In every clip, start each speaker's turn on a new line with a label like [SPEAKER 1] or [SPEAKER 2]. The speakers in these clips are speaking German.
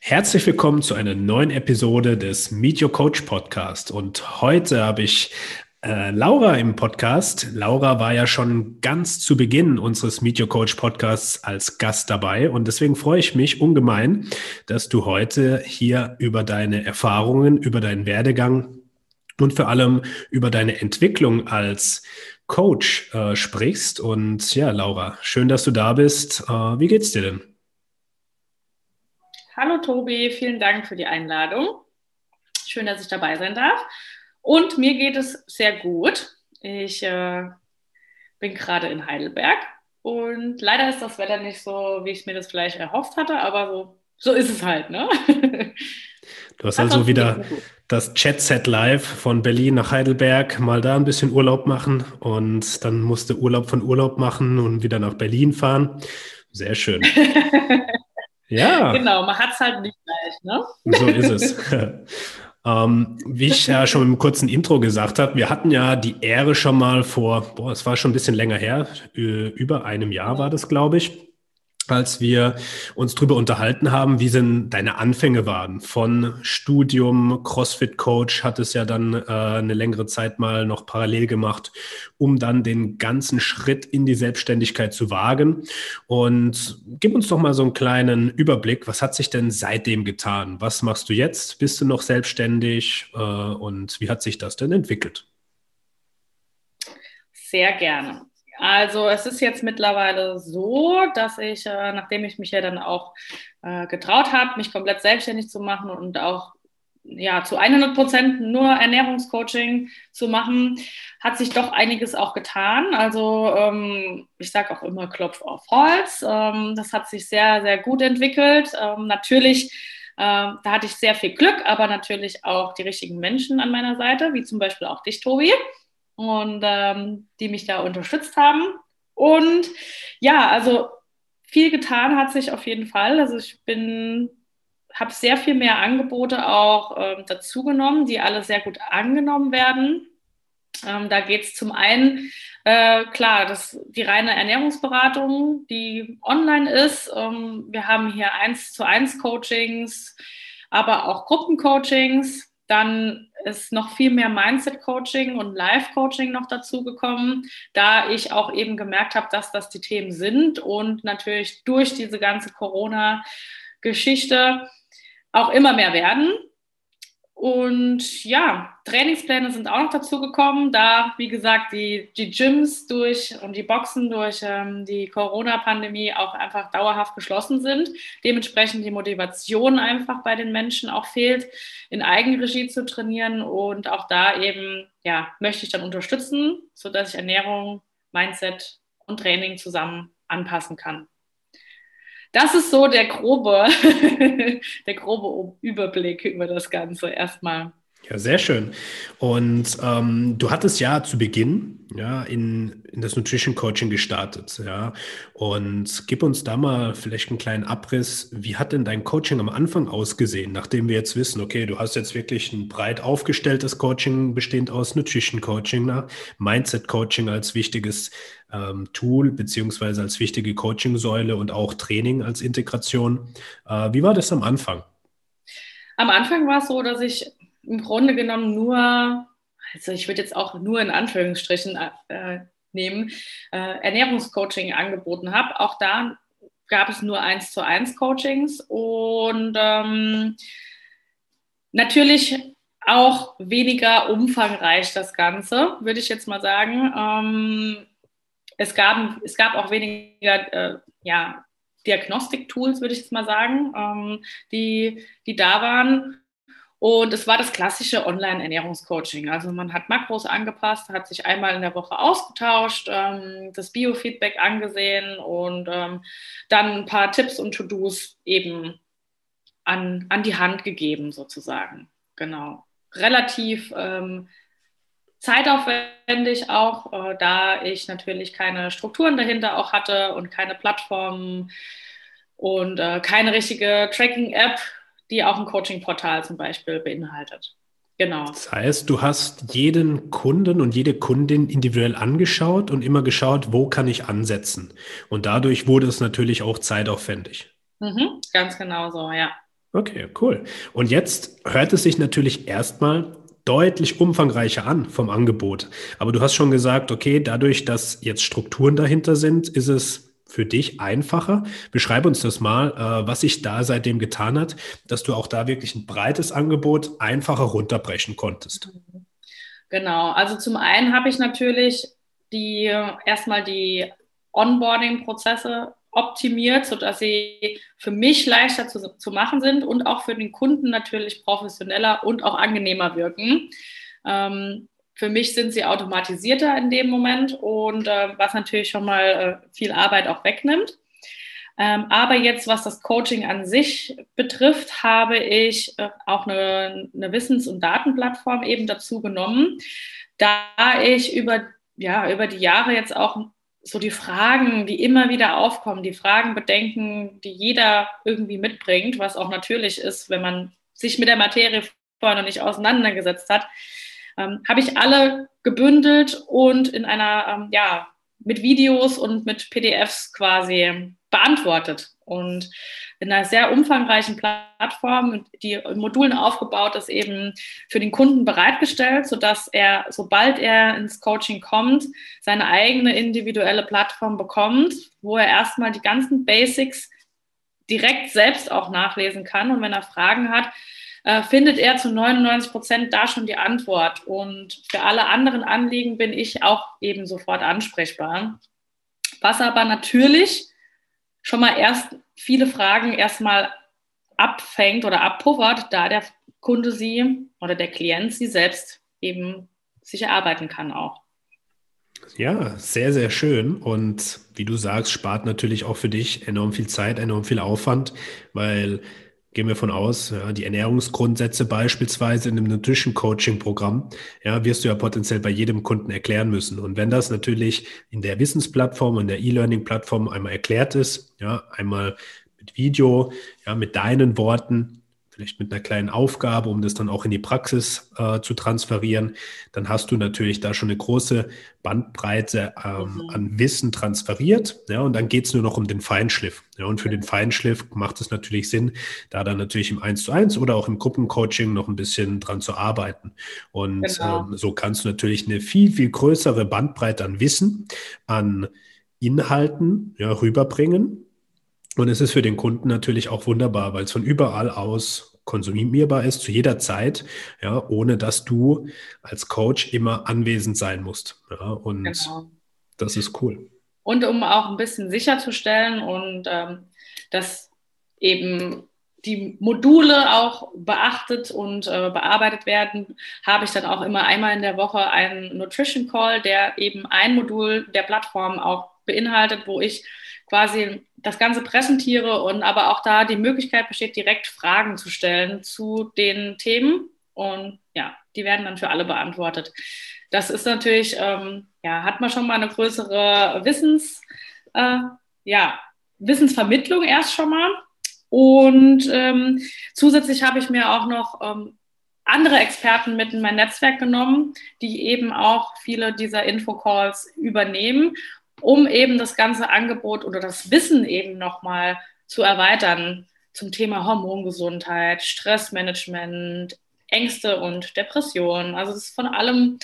[SPEAKER 1] Herzlich willkommen zu einer neuen Episode des Meet Your Coach Podcast. Und heute habe ich äh, Laura im Podcast. Laura war ja schon ganz zu Beginn unseres Meet Your Coach Podcasts als Gast dabei. Und deswegen freue ich mich ungemein, dass du heute hier über deine Erfahrungen, über deinen Werdegang und vor allem über deine Entwicklung als Coach äh, sprichst. Und ja, Laura, schön, dass du da bist. Äh, wie geht's dir denn?
[SPEAKER 2] Hallo Tobi, vielen Dank für die Einladung. Schön, dass ich dabei sein darf. Und mir geht es sehr gut. Ich äh, bin gerade in Heidelberg und leider ist das Wetter nicht so, wie ich mir das vielleicht erhofft hatte, aber so, so ist es halt. Ne?
[SPEAKER 1] Du hast also wieder das Chat-Set live von Berlin nach Heidelberg, mal da ein bisschen Urlaub machen und dann musste Urlaub von Urlaub machen und wieder nach Berlin fahren. Sehr schön.
[SPEAKER 2] Ja. Genau, man hat es halt nicht gleich, ne?
[SPEAKER 1] So ist es. ähm, wie ich ja schon im kurzen Intro gesagt habe, wir hatten ja die Ehre schon mal vor, boah, es war schon ein bisschen länger her, über einem Jahr war das, glaube ich, als wir uns darüber unterhalten haben, wie denn deine Anfänge waren. Von Studium, CrossFit-Coach hat es ja dann äh, eine längere Zeit mal noch parallel gemacht, um dann den ganzen Schritt in die Selbstständigkeit zu wagen. Und gib uns doch mal so einen kleinen Überblick. Was hat sich denn seitdem getan? Was machst du jetzt? Bist du noch selbstständig? Äh, und wie hat sich das denn entwickelt?
[SPEAKER 2] Sehr gerne. Also es ist jetzt mittlerweile so, dass ich, äh, nachdem ich mich ja dann auch äh, getraut habe, mich komplett selbstständig zu machen und auch ja, zu 100 Prozent nur Ernährungscoaching zu machen, hat sich doch einiges auch getan. Also ähm, ich sage auch immer Klopf auf Holz. Ähm, das hat sich sehr, sehr gut entwickelt. Ähm, natürlich, äh, da hatte ich sehr viel Glück, aber natürlich auch die richtigen Menschen an meiner Seite, wie zum Beispiel auch dich, Tobi und ähm, die mich da unterstützt haben. Und ja, also viel getan hat sich auf jeden Fall. Also ich bin, habe sehr viel mehr Angebote auch ähm, dazugenommen, die alle sehr gut angenommen werden. Ähm, da geht es zum einen, äh, klar, das, die reine Ernährungsberatung, die online ist. Ähm, wir haben hier eins zu eins Coachings, aber auch Gruppencoachings. Dann ist noch viel mehr Mindset-Coaching und Life-Coaching noch dazu gekommen, da ich auch eben gemerkt habe, dass das die Themen sind und natürlich durch diese ganze Corona-Geschichte auch immer mehr werden. Und ja, Trainingspläne sind auch noch dazu gekommen, da, wie gesagt, die, die Gyms durch und die Boxen durch ähm, die Corona-Pandemie auch einfach dauerhaft geschlossen sind. Dementsprechend die Motivation einfach bei den Menschen auch fehlt, in Eigenregie zu trainieren. Und auch da eben, ja, möchte ich dann unterstützen, sodass ich Ernährung, Mindset und Training zusammen anpassen kann. Das ist so der grobe, der grobe Überblick über das Ganze erstmal.
[SPEAKER 1] Ja, sehr schön. Und ähm, du hattest ja zu Beginn ja, in, in das Nutrition Coaching gestartet. Ja. Und gib uns da mal vielleicht einen kleinen Abriss. Wie hat denn dein Coaching am Anfang ausgesehen, nachdem wir jetzt wissen, okay, du hast jetzt wirklich ein breit aufgestelltes Coaching, bestehend aus Nutrition Coaching, ne? Mindset Coaching als wichtiges ähm, Tool, beziehungsweise als wichtige Coaching-Säule und auch Training als Integration. Äh, wie war das am Anfang?
[SPEAKER 2] Am Anfang war es so, dass ich im Grunde genommen nur, also ich würde jetzt auch nur in Anführungsstrichen äh, nehmen, äh, Ernährungscoaching angeboten habe. Auch da gab es nur eins zu eins Coachings und ähm, natürlich auch weniger umfangreich das Ganze, würde ich jetzt mal sagen. Ähm, es, gab, es gab auch weniger äh, ja, Diagnostik-Tools, würde ich jetzt mal sagen, ähm, die, die da waren. Und es war das klassische Online-Ernährungscoaching. Also man hat Makros angepasst, hat sich einmal in der Woche ausgetauscht, ähm, das Biofeedback angesehen und ähm, dann ein paar Tipps und To-Dos eben an, an die Hand gegeben, sozusagen. Genau. Relativ ähm, zeitaufwendig auch, äh, da ich natürlich keine Strukturen dahinter auch hatte und keine Plattformen und äh, keine richtige Tracking-App die auch ein Coaching-Portal zum Beispiel beinhaltet.
[SPEAKER 1] Genau. Das heißt, du hast jeden Kunden und jede Kundin individuell angeschaut und immer geschaut, wo kann ich ansetzen. Und dadurch wurde es natürlich auch zeitaufwendig.
[SPEAKER 2] Mhm, ganz genau so, ja.
[SPEAKER 1] Okay, cool. Und jetzt hört es sich natürlich erstmal deutlich umfangreicher an vom Angebot. Aber du hast schon gesagt, okay, dadurch, dass jetzt Strukturen dahinter sind, ist es für dich einfacher? Beschreib uns das mal, äh, was sich da seitdem getan hat, dass du auch da wirklich ein breites Angebot einfacher runterbrechen konntest.
[SPEAKER 2] Genau, also zum einen habe ich natürlich die erstmal die Onboarding-Prozesse optimiert, sodass sie für mich leichter zu, zu machen sind und auch für den Kunden natürlich professioneller und auch angenehmer wirken. Ähm, für mich sind sie automatisierter in dem Moment und äh, was natürlich schon mal äh, viel Arbeit auch wegnimmt. Ähm, aber jetzt, was das Coaching an sich betrifft, habe ich äh, auch eine, eine Wissens- und Datenplattform eben dazu genommen, da ich über, ja, über die Jahre jetzt auch so die Fragen, die immer wieder aufkommen, die Fragen, Bedenken, die jeder irgendwie mitbringt, was auch natürlich ist, wenn man sich mit der Materie vorher noch nicht auseinandergesetzt hat, ähm, habe ich alle gebündelt und in einer, ähm, ja, mit Videos und mit PDFs quasi beantwortet. Und in einer sehr umfangreichen Plattform, die in Modulen aufgebaut ist, eben für den Kunden bereitgestellt, sodass er, sobald er ins Coaching kommt, seine eigene individuelle Plattform bekommt, wo er erstmal die ganzen Basics direkt selbst auch nachlesen kann. Und wenn er Fragen hat, äh, findet er zu 99 Prozent da schon die Antwort. Und für alle anderen Anliegen bin ich auch eben sofort ansprechbar. Was aber natürlich schon mal erst viele Fragen erstmal abfängt oder abpuffert, da der Kunde sie oder der Klient sie selbst eben sich erarbeiten kann auch.
[SPEAKER 1] Ja, sehr, sehr schön. Und wie du sagst, spart natürlich auch für dich enorm viel Zeit, enorm viel Aufwand, weil gehen wir von aus, ja, die Ernährungsgrundsätze beispielsweise in einem Nutrition Coaching Programm, ja, wirst du ja potenziell bei jedem Kunden erklären müssen. Und wenn das natürlich in der Wissensplattform und der E-Learning Plattform einmal erklärt ist, ja, einmal mit Video, ja, mit deinen Worten, vielleicht mit einer kleinen Aufgabe, um das dann auch in die Praxis äh, zu transferieren, dann hast du natürlich da schon eine große Bandbreite ähm, mhm. an Wissen transferiert. Ja, und dann geht es nur noch um den Feinschliff. Ja, und für den Feinschliff macht es natürlich Sinn, da dann natürlich im 1 zu 1 oder auch im Gruppencoaching noch ein bisschen dran zu arbeiten. Und genau. ähm, so kannst du natürlich eine viel, viel größere Bandbreite an Wissen, an Inhalten ja, rüberbringen und es ist für den Kunden natürlich auch wunderbar, weil es von überall aus konsumierbar ist, zu jeder Zeit, ja, ohne dass du als Coach immer anwesend sein musst. Ja, und genau. das ist cool.
[SPEAKER 2] Und um auch ein bisschen sicherzustellen und ähm, dass eben die Module auch beachtet und äh, bearbeitet werden, habe ich dann auch immer einmal in der Woche einen Nutrition Call, der eben ein Modul der Plattform auch beinhaltet, wo ich quasi das Ganze präsentiere und aber auch da die Möglichkeit besteht, direkt Fragen zu stellen zu den Themen. Und ja, die werden dann für alle beantwortet. Das ist natürlich, ähm, ja, hat man schon mal eine größere Wissens, äh, ja, Wissensvermittlung erst schon mal. Und ähm, zusätzlich habe ich mir auch noch ähm, andere Experten mit in mein Netzwerk genommen, die eben auch viele dieser Infocalls übernehmen um eben das ganze Angebot oder das Wissen eben nochmal zu erweitern zum Thema Hormongesundheit, Stressmanagement, Ängste und Depressionen. Also es ist von allem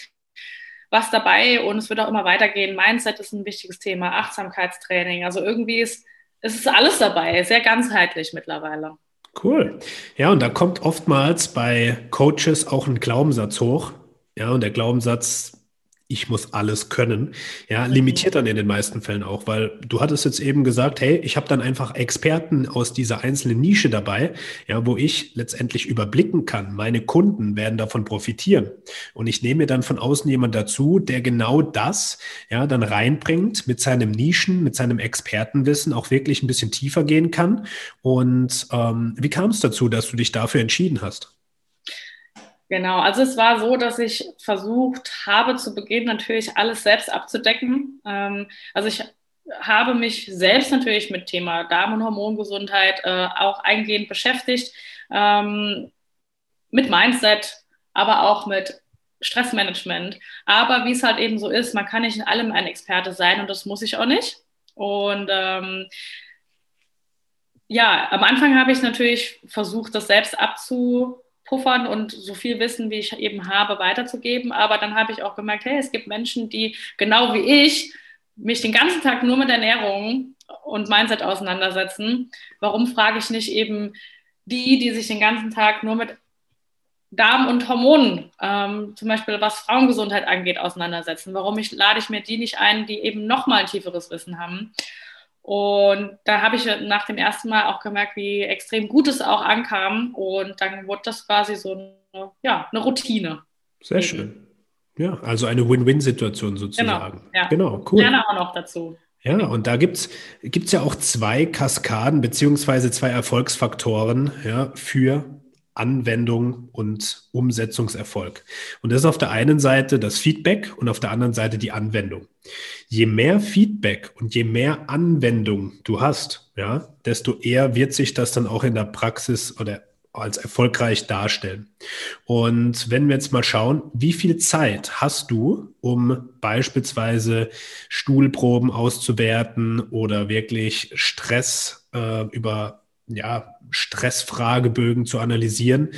[SPEAKER 2] was dabei und es wird auch immer weitergehen. Mindset ist ein wichtiges Thema, Achtsamkeitstraining. Also irgendwie ist es ist alles dabei, sehr ganzheitlich mittlerweile.
[SPEAKER 1] Cool. Ja, und da kommt oftmals bei Coaches auch ein Glaubenssatz hoch. Ja, und der Glaubenssatz, ich muss alles können, ja, limitiert dann in den meisten Fällen auch, weil du hattest jetzt eben gesagt, hey, ich habe dann einfach Experten aus dieser einzelnen Nische dabei, ja, wo ich letztendlich überblicken kann, meine Kunden werden davon profitieren und ich nehme dann von außen jemand dazu, der genau das, ja, dann reinbringt mit seinem Nischen, mit seinem Expertenwissen auch wirklich ein bisschen tiefer gehen kann. Und ähm, wie kam es dazu, dass du dich dafür entschieden hast?
[SPEAKER 2] Genau, also es war so, dass ich versucht habe, zu Beginn natürlich alles selbst abzudecken. Ähm, also ich habe mich selbst natürlich mit Thema Darm- und Hormongesundheit äh, auch eingehend beschäftigt, ähm, mit Mindset, aber auch mit Stressmanagement. Aber wie es halt eben so ist, man kann nicht in allem ein Experte sein und das muss ich auch nicht. Und ähm, ja, am Anfang habe ich natürlich versucht, das selbst abzupuffern und so viel Wissen, wie ich eben habe, weiterzugeben. Aber dann habe ich auch gemerkt, hey, es gibt Menschen, die genau wie ich mich den ganzen Tag nur mit Ernährung und Mindset auseinandersetzen. Warum frage ich nicht eben die, die sich den ganzen Tag nur mit Darm und Hormonen, ähm, zum Beispiel was Frauengesundheit angeht, auseinandersetzen? Warum ich, lade ich mir die nicht ein, die eben nochmal ein tieferes Wissen haben? Und da habe ich nach dem ersten Mal auch gemerkt, wie extrem gut es auch ankam. Und dann wurde das quasi so eine, ja, eine Routine.
[SPEAKER 1] Sehr schön. Ja, also eine Win-Win-Situation sozusagen.
[SPEAKER 2] Genau, ja. genau cool. Gerne auch noch dazu.
[SPEAKER 1] Ja, und da gibt es ja auch zwei Kaskaden beziehungsweise zwei Erfolgsfaktoren ja, für Anwendung und Umsetzungserfolg. Und das ist auf der einen Seite das Feedback und auf der anderen Seite die Anwendung. Je mehr Feedback und je mehr Anwendung du hast, ja, desto eher wird sich das dann auch in der Praxis oder als erfolgreich darstellen. Und wenn wir jetzt mal schauen, wie viel Zeit hast du, um beispielsweise Stuhlproben auszuwerten oder wirklich Stress äh, über ja, Stressfragebögen zu analysieren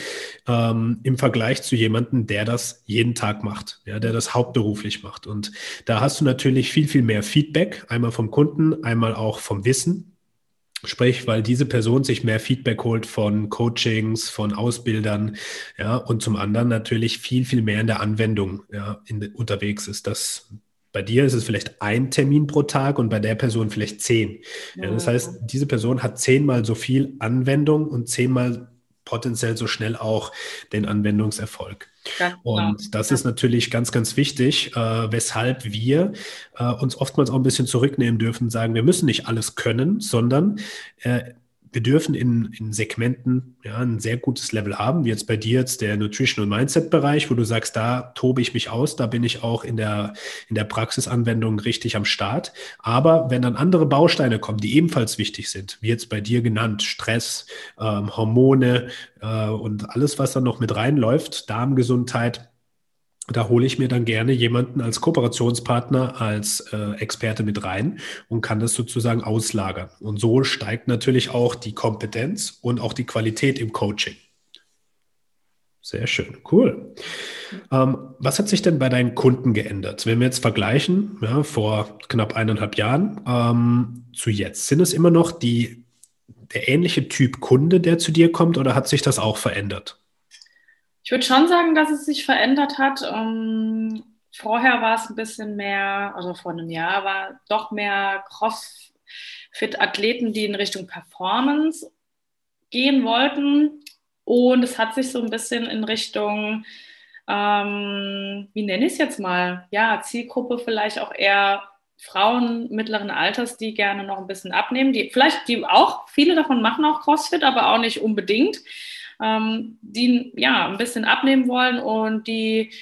[SPEAKER 1] ähm, im Vergleich zu jemandem, der das jeden Tag macht, ja, der das hauptberuflich macht. Und da hast du natürlich viel, viel mehr Feedback, einmal vom Kunden, einmal auch vom Wissen. Sprich, weil diese Person sich mehr Feedback holt von Coachings, von Ausbildern, ja, und zum anderen natürlich viel, viel mehr in der Anwendung ja, in, unterwegs ist. Das bei dir ist es vielleicht ein Termin pro Tag und bei der Person vielleicht zehn. Ja, das heißt, diese Person hat zehnmal so viel Anwendung und zehnmal potenziell so schnell auch den Anwendungserfolg. Ja, und das ja. ist natürlich ganz, ganz wichtig, äh, weshalb wir äh, uns oftmals auch ein bisschen zurücknehmen dürfen und sagen, wir müssen nicht alles können, sondern äh, wir dürfen in, in Segmenten ja, ein sehr gutes Level haben, wie jetzt bei dir jetzt der Nutrition- und Mindset-Bereich, wo du sagst, da tobe ich mich aus, da bin ich auch in der, in der Praxisanwendung richtig am Start. Aber wenn dann andere Bausteine kommen, die ebenfalls wichtig sind, wie jetzt bei dir genannt, Stress, ähm, Hormone äh, und alles, was dann noch mit reinläuft, Darmgesundheit, da hole ich mir dann gerne jemanden als Kooperationspartner, als äh, Experte mit rein und kann das sozusagen auslagern. Und so steigt natürlich auch die Kompetenz und auch die Qualität im Coaching. Sehr schön, cool. Ähm, was hat sich denn bei deinen Kunden geändert? Wenn wir jetzt vergleichen, ja, vor knapp eineinhalb Jahren ähm, zu jetzt, sind es immer noch die, der ähnliche Typ Kunde, der zu dir kommt, oder hat sich das auch verändert?
[SPEAKER 2] Ich würde schon sagen, dass es sich verändert hat. Um, ähm, vorher war es ein bisschen mehr, also vor einem Jahr war doch mehr Crossfit-Athleten, die in Richtung Performance gehen wollten. Und es hat sich so ein bisschen in Richtung, ähm, wie nenne ich es jetzt mal, ja, Zielgruppe vielleicht auch eher Frauen mittleren Alters, die gerne noch ein bisschen abnehmen, die vielleicht, die auch, viele davon machen auch CrossFit, aber auch nicht unbedingt ähm, die ja ein bisschen abnehmen wollen und die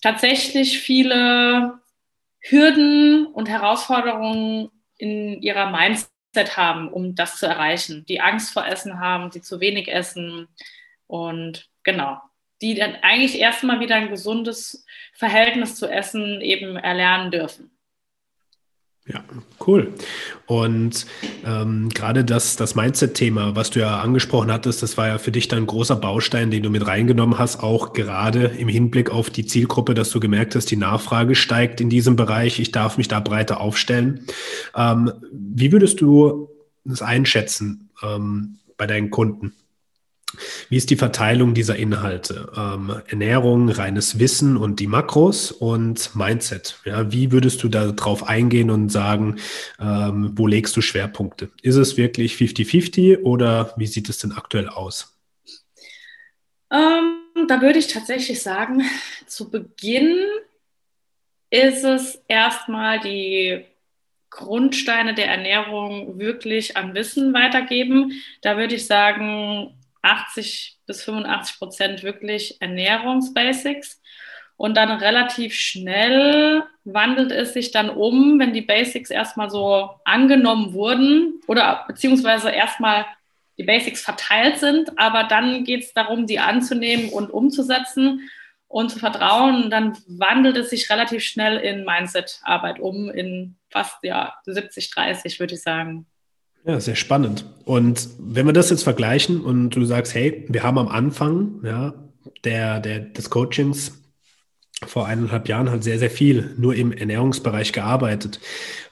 [SPEAKER 2] tatsächlich viele Hürden und Herausforderungen in ihrer Mindset haben, um das zu erreichen. Die Angst vor Essen haben, die zu wenig essen und genau, die dann eigentlich erstmal wieder ein gesundes Verhältnis zu Essen eben erlernen dürfen.
[SPEAKER 1] Ja, cool. Und ähm, gerade das, das Mindset-Thema, was du ja angesprochen hattest, das war ja für dich dann ein großer Baustein, den du mit reingenommen hast, auch gerade im Hinblick auf die Zielgruppe, dass du gemerkt hast, die Nachfrage steigt in diesem Bereich, ich darf mich da breiter aufstellen. Ähm, wie würdest du das einschätzen ähm, bei deinen Kunden? Wie ist die Verteilung dieser Inhalte? Ähm, Ernährung, reines Wissen und die Makros und Mindset. Ja, wie würdest du da drauf eingehen und sagen, ähm, wo legst du Schwerpunkte? Ist es wirklich 50-50 oder wie sieht es denn aktuell aus?
[SPEAKER 2] Ähm, da würde ich tatsächlich sagen, zu Beginn ist es erstmal die Grundsteine der Ernährung wirklich an Wissen weitergeben. Da würde ich sagen, 80 bis 85 Prozent wirklich Ernährungsbasics. Und dann relativ schnell wandelt es sich dann um, wenn die Basics erstmal so angenommen wurden oder beziehungsweise erstmal die Basics verteilt sind, aber dann geht es darum, die anzunehmen und umzusetzen und zu vertrauen. Und dann wandelt es sich relativ schnell in Mindset-Arbeit um, in fast ja, 70, 30, würde ich sagen.
[SPEAKER 1] Ja, sehr spannend. Und wenn wir das jetzt vergleichen und du sagst, hey, wir haben am Anfang ja, der, der, des Coachings vor eineinhalb Jahren halt sehr, sehr viel nur im Ernährungsbereich gearbeitet.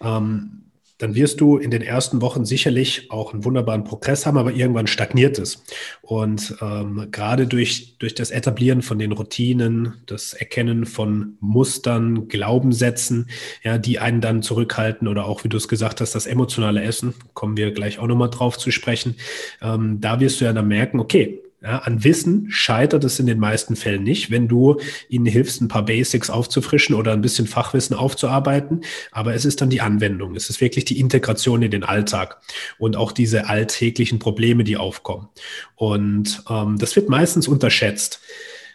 [SPEAKER 1] Ähm, dann wirst du in den ersten Wochen sicherlich auch einen wunderbaren Progress haben, aber irgendwann stagniert es. Und ähm, gerade durch, durch das Etablieren von den Routinen, das Erkennen von Mustern, Glaubenssätzen, ja, die einen dann zurückhalten oder auch, wie du es gesagt hast, das emotionale Essen, kommen wir gleich auch nochmal drauf zu sprechen, ähm, da wirst du ja dann merken, okay, ja, an Wissen scheitert es in den meisten Fällen nicht, wenn du ihnen hilfst, ein paar Basics aufzufrischen oder ein bisschen Fachwissen aufzuarbeiten. Aber es ist dann die Anwendung. Es ist wirklich die Integration in den Alltag und auch diese alltäglichen Probleme, die aufkommen. Und ähm, das wird meistens unterschätzt.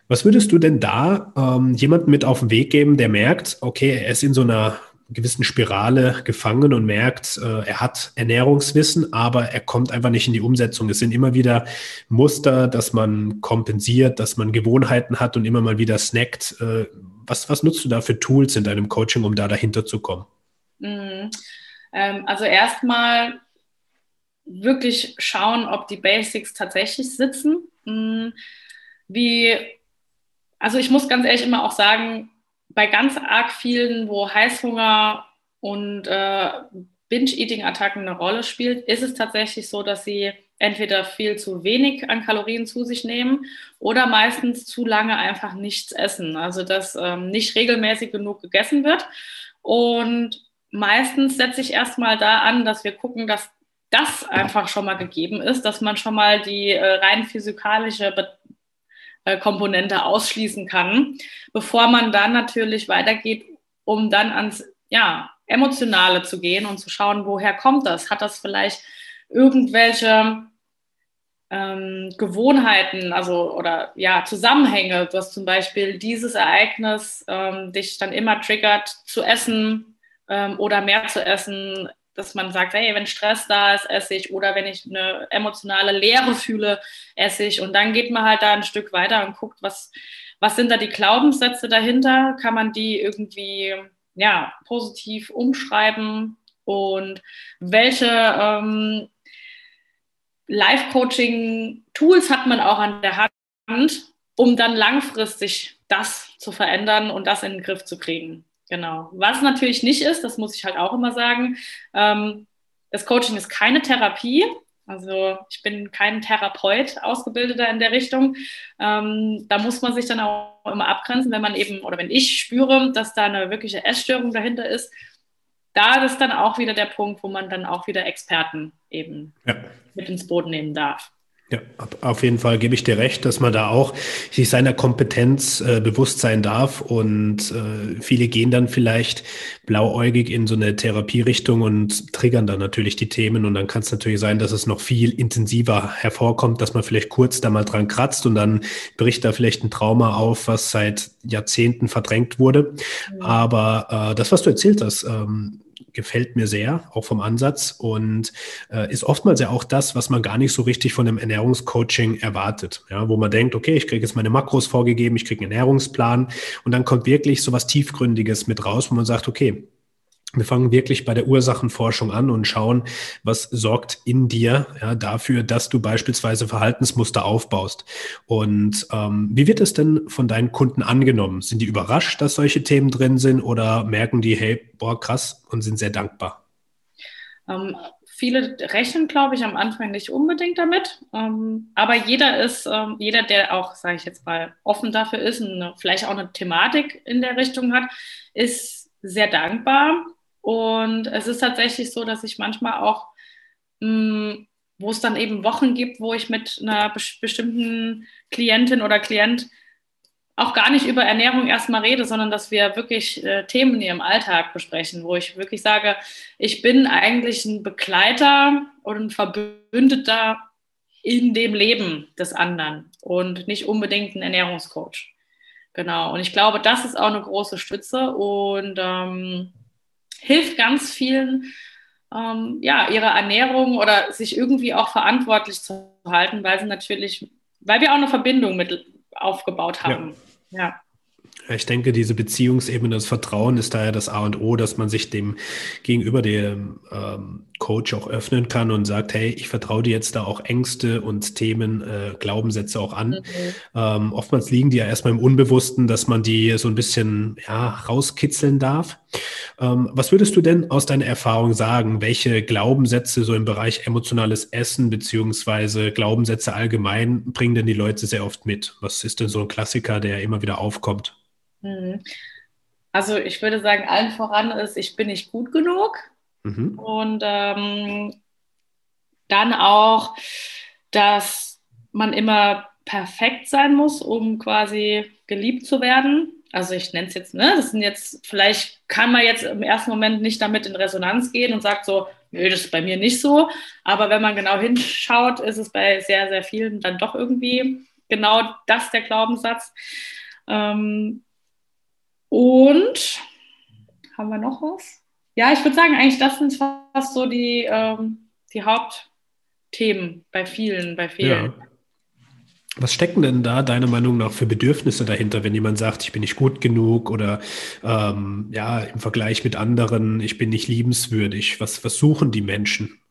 [SPEAKER 1] Was würdest du denn da ähm, jemandem mit auf den Weg geben, der merkt, okay, er ist in so einer gewissen Spirale gefangen und merkt, äh, er hat Ernährungswissen, aber er kommt einfach nicht in die Umsetzung. Es sind immer wieder Muster, dass man kompensiert, dass man Gewohnheiten hat und immer mal wieder snackt. Äh, was, was nutzt du da für Tools in deinem Coaching, um da dahinter zu kommen?
[SPEAKER 2] Mhm. Ähm, also erstmal wirklich schauen, ob die Basics tatsächlich sitzen. Mhm. Wie, also ich muss ganz ehrlich immer auch sagen, bei ganz arg vielen, wo Heißhunger und äh, Binge-Eating-Attacken eine Rolle spielt, ist es tatsächlich so, dass sie entweder viel zu wenig an Kalorien zu sich nehmen oder meistens zu lange einfach nichts essen. Also dass ähm, nicht regelmäßig genug gegessen wird. Und meistens setze ich erstmal da an, dass wir gucken, dass das einfach schon mal gegeben ist, dass man schon mal die äh, rein physikalische äh, Komponente ausschließen kann, bevor man dann natürlich weitergeht, um dann ans ja, Emotionale zu gehen und zu schauen, woher kommt das? Hat das vielleicht irgendwelche ähm, Gewohnheiten, also oder ja, Zusammenhänge, dass zum Beispiel dieses Ereignis ähm, dich dann immer triggert, zu essen ähm, oder mehr zu essen, dass man sagt, hey, wenn Stress da ist, esse ich. Oder wenn ich eine emotionale Leere fühle, esse ich. Und dann geht man halt da ein Stück weiter und guckt, was, was sind da die Glaubenssätze dahinter, kann man die irgendwie ja, positiv umschreiben? Und welche ähm, Life-Coaching-Tools hat man auch an der Hand, um dann langfristig das zu verändern und das in den Griff zu kriegen. Genau. Was natürlich nicht ist, das muss ich halt auch immer sagen, ähm, das Coaching ist keine Therapie. Also ich bin kein Therapeut, Ausgebildeter in der Richtung. Ähm, da muss man sich dann auch immer abgrenzen, wenn man eben oder wenn ich spüre, dass da eine wirkliche Essstörung dahinter ist. Da ist dann auch wieder der Punkt, wo man dann auch wieder Experten eben ja. mit ins Boot nehmen darf.
[SPEAKER 1] Ja, auf jeden Fall gebe ich dir recht, dass man da auch sich seiner Kompetenz äh, bewusst sein darf. Und äh, viele gehen dann vielleicht blauäugig in so eine Therapierichtung und triggern dann natürlich die Themen. Und dann kann es natürlich sein, dass es noch viel intensiver hervorkommt, dass man vielleicht kurz da mal dran kratzt und dann bricht da vielleicht ein Trauma auf, was seit Jahrzehnten verdrängt wurde. Ja. Aber äh, das, was du erzählt hast, ähm, gefällt mir sehr, auch vom Ansatz und äh, ist oftmals ja auch das, was man gar nicht so richtig von einem Ernährungscoaching erwartet. Ja, wo man denkt, okay, ich kriege jetzt meine Makros vorgegeben, ich kriege einen Ernährungsplan und dann kommt wirklich so was Tiefgründiges mit raus, wo man sagt, okay, wir fangen wirklich bei der Ursachenforschung an und schauen, was sorgt in dir ja, dafür, dass du beispielsweise Verhaltensmuster aufbaust. Und ähm, wie wird es denn von deinen Kunden angenommen? Sind die überrascht, dass solche Themen drin sind oder merken die, hey, boah, krass und sind sehr dankbar?
[SPEAKER 2] Ähm, viele rechnen, glaube ich, am Anfang nicht unbedingt damit. Ähm, aber jeder ist, ähm, jeder, der auch, sage ich jetzt mal, offen dafür ist und vielleicht auch eine Thematik in der Richtung hat, ist sehr dankbar und es ist tatsächlich so, dass ich manchmal auch, mh, mm, wo es dann eben Wochen gibt, wo ich mit einer bestimmten Klientin oder Klient auch gar nicht über Ernährung erstmal rede, sondern dass wir wirklich äh, Themen in ihrem Alltag besprechen, wo ich wirklich sage, ich bin eigentlich ein Begleiter und ein Verbündeter in dem Leben des anderen und nicht unbedingt ein Ernährungscoach. Genau. Und ich glaube, das ist auch eine große Stütze und ähm, hilft ganz vielen, ähm, ja, ihre Ernährung oder sich irgendwie auch verantwortlich zu halten, weil sie natürlich, weil wir auch eine Verbindung mit aufgebaut haben.
[SPEAKER 1] Ja. ja. Ich denke, diese Beziehungsebene, das Vertrauen ist daher das A und O, dass man sich dem gegenüber dem ähm, Coach auch öffnen kann und sagt, hey, ich vertraue dir jetzt da auch Ängste und Themen, äh, Glaubenssätze auch an. Mhm. Ähm, oftmals liegen die ja erstmal im Unbewussten, dass man die so ein bisschen ja, rauskitzeln darf. Ähm, was würdest du denn aus deiner Erfahrung sagen? Welche Glaubenssätze so im Bereich emotionales Essen beziehungsweise Glaubenssätze allgemein bringen denn die Leute sehr oft mit? Was ist denn so ein Klassiker, der immer wieder aufkommt?
[SPEAKER 2] Mhm. Also ich würde sagen, allen voran ist, ich bin nicht gut genug. Mhm. Und ähm, dann auch, dass man immer perfekt sein muss, um quasi geliebt zu werden. Also ich nenne es jetzt, ne, das sind jetzt, vielleicht kann man jetzt im ersten Moment nicht damit in Resonanz gehen und sagt so, nö, das ist bei mir nicht so. Aber wenn man genau hinschaut, ist es bei sehr, sehr vielen dann doch irgendwie genau das der Glaubenssatz. Ähm, und haben wir noch was? Ja, ich würde sagen, eigentlich das sind fast so die, ähm, die Hauptthemen bei vielen, bei vielen. Ja.
[SPEAKER 1] Was stecken denn da deiner Meinung nach für Bedürfnisse dahinter, wenn jemand sagt, ich bin nicht gut genug oder ähm, ja, im Vergleich mit anderen, ich bin nicht liebenswürdig? Was, was suchen die Menschen?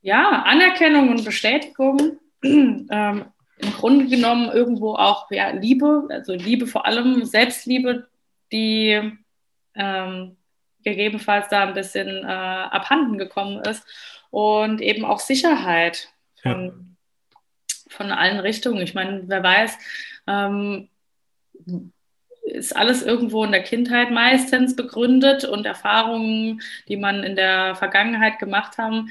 [SPEAKER 2] Ja, Anerkennung und Bestätigung. ähm, im Grunde genommen irgendwo auch ja, Liebe, also Liebe vor allem, Selbstliebe, die ähm, gegebenenfalls da ein bisschen äh, abhanden gekommen ist und eben auch Sicherheit von, ja. von allen Richtungen. Ich meine, wer weiß, ähm, ist alles irgendwo in der Kindheit meistens begründet und Erfahrungen, die man in der Vergangenheit gemacht haben,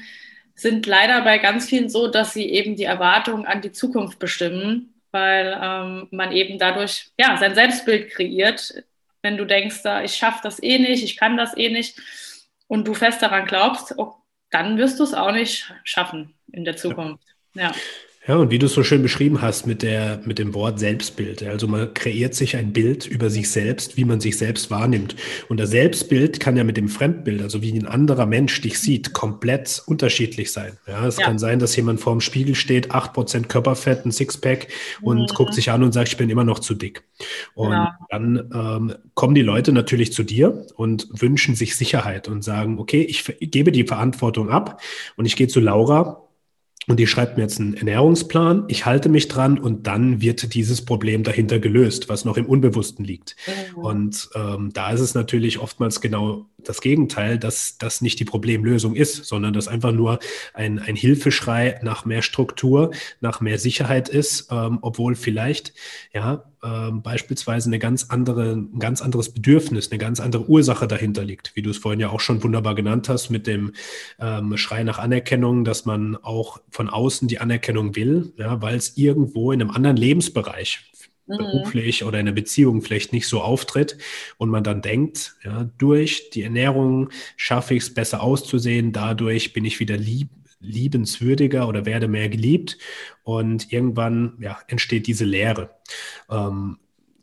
[SPEAKER 2] sind leider bei ganz vielen so, dass sie eben die Erwartungen an die Zukunft bestimmen, weil ähm, man eben dadurch ja, sein Selbstbild kreiert. Wenn du denkst, ich schaffe das eh nicht, ich kann das eh nicht und du fest daran glaubst, oh, dann wirst du es auch nicht schaffen in der Zukunft. ja. ja.
[SPEAKER 1] Ja, und wie du es so schön beschrieben hast mit der, mit dem Wort Selbstbild. Also man kreiert sich ein Bild über sich selbst, wie man sich selbst wahrnimmt. Und das Selbstbild kann ja mit dem Fremdbild, also wie ein anderer Mensch dich sieht, komplett unterschiedlich sein. Ja, es ja. kann sein, dass jemand vorm Spiegel steht, acht Prozent Körperfett, ein Sixpack und mhm. guckt sich an und sagt, ich bin immer noch zu dick. Und ja. dann ähm, kommen die Leute natürlich zu dir und wünschen sich Sicherheit und sagen, okay, ich gebe die Verantwortung ab und ich gehe zu Laura und die schreibt mir jetzt einen Ernährungsplan, ich halte mich dran und dann wird dieses Problem dahinter gelöst, was noch im Unbewussten liegt. Mhm. Und ähm, da ist es natürlich oftmals genau das Gegenteil, dass das nicht die Problemlösung ist, sondern dass einfach nur ein, ein Hilfeschrei nach mehr Struktur, nach mehr Sicherheit ist, ähm, obwohl vielleicht ja ähm, beispielsweise eine ganz andere, ein ganz anderes Bedürfnis, eine ganz andere Ursache dahinter liegt, wie du es vorhin ja auch schon wunderbar genannt hast, mit dem ähm, Schrei nach Anerkennung, dass man auch von außen die Anerkennung will, ja, weil es irgendwo in einem anderen Lebensbereich. Beruflich oder in einer Beziehung vielleicht nicht so auftritt und man dann denkt, ja, durch die Ernährung schaffe ich es besser auszusehen, dadurch bin ich wieder lieb, liebenswürdiger oder werde mehr geliebt und irgendwann ja, entsteht diese Leere. Ähm,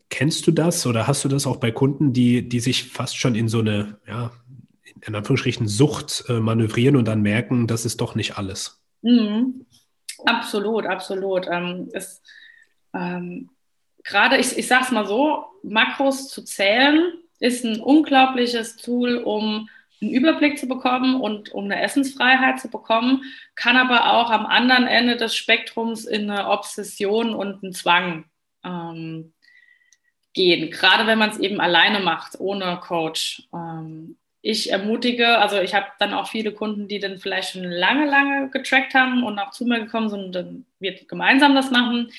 [SPEAKER 1] kennst du das oder hast du das auch bei Kunden, die, die sich fast schon in so eine, ja, in Anführungsstrichen Sucht äh, manövrieren und dann merken, das ist doch nicht alles?
[SPEAKER 2] Mhm. Absolut, absolut. Ähm, es, ähm, gerade, ich, ich sage es mal so, Makros zu zählen ist ein unglaubliches Tool, um einen Überblick zu bekommen und um eine Essensfreiheit zu bekommen, kann aber auch am anderen Ende des Spektrums in eine Obsession und einen Zwang ähm, gehen, gerade wenn man es eben alleine macht, ohne Coach. Ähm, ich ermutige, also ich habe dann auch viele Kunden, die dann vielleicht schon lange, lange getrackt haben und auch zu mir gekommen sind und dann wird gemeinsam das machen.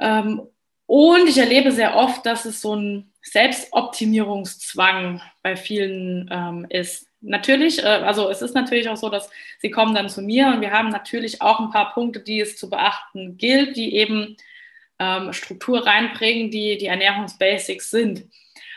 [SPEAKER 2] Ähm, und ich erlebe sehr oft, dass es so ein Selbstoptimierungszwang bei vielen ähm, ist. Natürlich, äh, also es ist natürlich auch so, dass sie kommen dann zu mir und wir haben natürlich auch ein paar Punkte, die es zu beachten gilt, die eben ähm, Struktur reinbringen, die die Ernährungsbasics sind.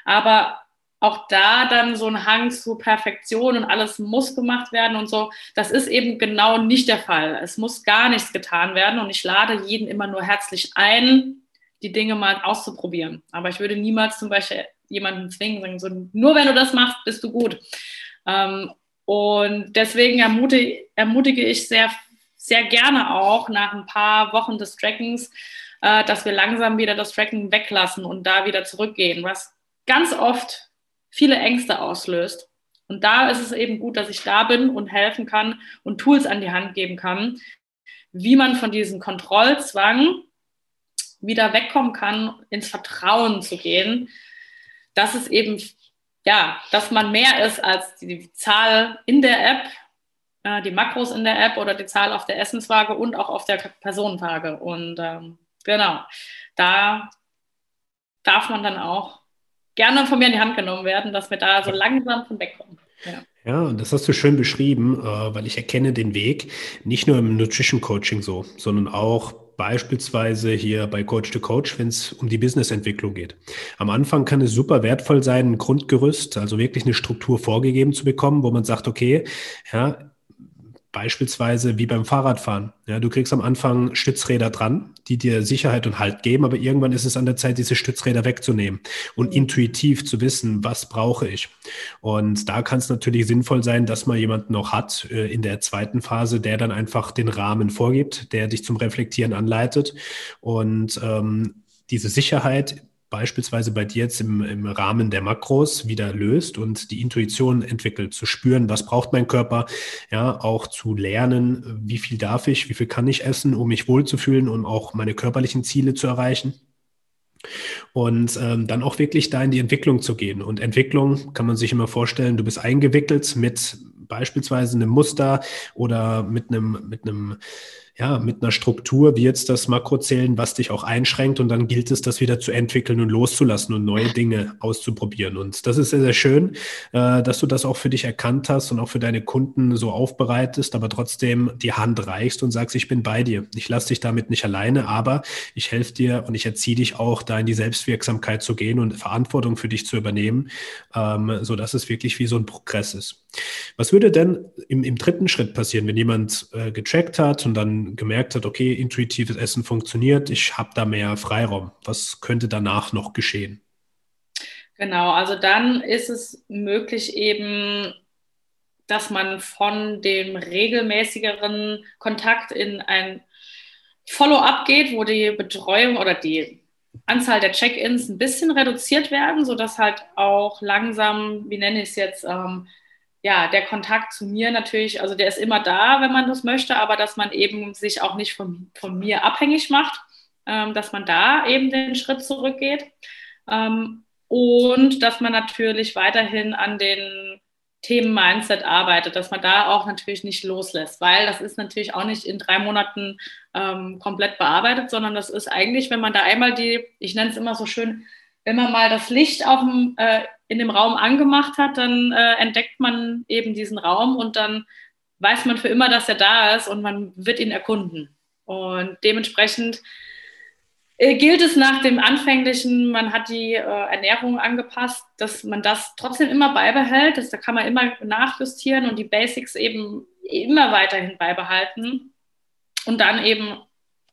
[SPEAKER 2] Aber auch da dann so ein Hang zu Perfektion und alles muss gemacht werden und so, das ist eben genau nicht der Fall. Es muss gar nichts getan werden und ich lade jeden immer nur herzlich ein, die Dinge mal auszuprobieren. Aber ich würde niemals zum Beispiel jemanden zwingen, sagen, so, nur wenn du das machst, bist du gut. Ähm, und deswegen ermutige, ermutige ich sehr, sehr gerne auch nach ein paar Wochen des Trackings äh, dass wir langsam wieder das Tracking weglassen und da wieder zurückgehen, was ganz oft viele Ängste auslöst. Und da ist es eben gut, dass ich da bin und helfen kann und Tools an die Hand geben kann, wie man von diesem Kontrollzwang wieder wegkommen kann, ins Vertrauen zu gehen, dass es eben, ja, dass man mehr ist als die Zahl in der App, äh, die Makros in der App oder die Zahl auf der Essenswaage und auch auf der Personenwaage. Und ähm, genau, da darf man dann auch gerne von mir in die Hand genommen werden, dass wir da so langsam von wegkommen.
[SPEAKER 1] Ja. Ja, und das hast du schön beschrieben, äh, weil ich erkenne den Weg nicht nur im Nutrition Coaching so, sondern auch beispielsweise hier bei Coach to Coach, wenn es um die Businessentwicklung geht. Am Anfang kann es super wertvoll sein, ein Grundgerüst, also wirklich eine Struktur vorgegeben zu bekommen, wo man sagt, okay, ja, Beispielsweise wie beim Fahrradfahren. Ja, du kriegst am Anfang Stützräder dran, die dir Sicherheit und Halt geben, aber irgendwann ist es an der Zeit, diese Stützräder wegzunehmen und mhm. intuitiv zu wissen, was brauche ich. Und da kann es natürlich sinnvoll sein, dass man jemanden noch hat äh, in der zweiten Phase, der dann einfach den Rahmen vorgibt, der dich zum Reflektieren anleitet und ähm, diese Sicherheit beispielsweise bei dir jetzt im, im Rahmen der Makros wieder löst und die Intuition entwickelt, zu spüren, was braucht mein Körper, ja, auch zu lernen, wie viel darf ich, wie viel kann ich essen, um mich wohlzufühlen und auch meine körperlichen Ziele zu erreichen. Und ähm, dann auch wirklich da in die Entwicklung zu gehen. Und Entwicklung kann man sich immer vorstellen, du bist eingewickelt mit beispielsweise einem Muster oder mit einem, mit einem ja, mit einer Struktur wie jetzt das Makrozählen, was dich auch einschränkt und dann gilt es, das wieder zu entwickeln und loszulassen und neue Dinge auszuprobieren. Und das ist sehr, sehr schön, äh, dass du das auch für dich erkannt hast und auch für deine Kunden so aufbereitest, aber trotzdem die Hand reichst und sagst, ich bin bei dir. Ich lasse dich damit nicht alleine, aber ich helfe dir und ich erziehe dich auch, da in die Selbstwirksamkeit zu gehen und Verantwortung für dich zu übernehmen, ähm, so dass es wirklich wie so ein Progress ist. Was würde denn im, im dritten Schritt passieren, wenn jemand äh, gecheckt hat und dann gemerkt hat, okay, intuitives Essen funktioniert, ich habe da mehr Freiraum? Was könnte danach noch geschehen?
[SPEAKER 2] Genau, also dann ist es möglich eben, dass man von dem regelmäßigeren Kontakt in ein Follow-up geht, wo die Betreuung oder die Anzahl der Check-ins ein bisschen reduziert werden, sodass halt auch langsam, wie nenne ich es jetzt, ähm, ja, der Kontakt zu mir natürlich, also der ist immer da, wenn man das möchte, aber dass man eben sich auch nicht von, von mir abhängig macht, ähm, dass man da eben den Schritt zurückgeht. Ähm, und dass man natürlich weiterhin an den Themen Mindset arbeitet, dass man da auch natürlich nicht loslässt, weil das ist natürlich auch nicht in drei Monaten ähm, komplett bearbeitet, sondern das ist eigentlich, wenn man da einmal die, ich nenne es immer so schön, wenn man mal das Licht auf dem, äh, in dem Raum angemacht hat, dann äh, entdeckt man eben diesen Raum und dann weiß man für immer, dass er da ist und man wird ihn erkunden. Und dementsprechend äh, gilt es nach dem anfänglichen, man hat die äh, Ernährung angepasst, dass man das trotzdem immer beibehält. Das, da kann man immer nachjustieren und die Basics eben immer weiterhin beibehalten und dann eben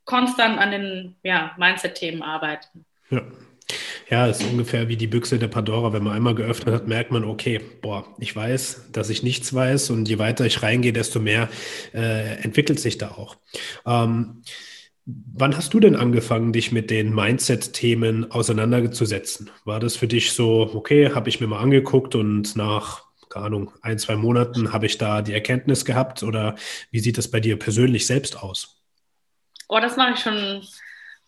[SPEAKER 2] konstant an den ja, Mindset-Themen arbeiten.
[SPEAKER 1] Ja. Ja, ist ungefähr wie die Büchse der Pandora. Wenn man einmal geöffnet hat, merkt man, okay, boah, ich weiß, dass ich nichts weiß und je weiter ich reingehe, desto mehr äh, entwickelt sich da auch. Ähm, wann hast du denn angefangen, dich mit den Mindset-Themen auseinanderzusetzen? War das für dich so, okay, habe ich mir mal angeguckt und nach keine Ahnung, ein, zwei Monaten habe ich da die Erkenntnis gehabt oder wie sieht das bei dir persönlich selbst aus?
[SPEAKER 2] Oh, das mache ich schon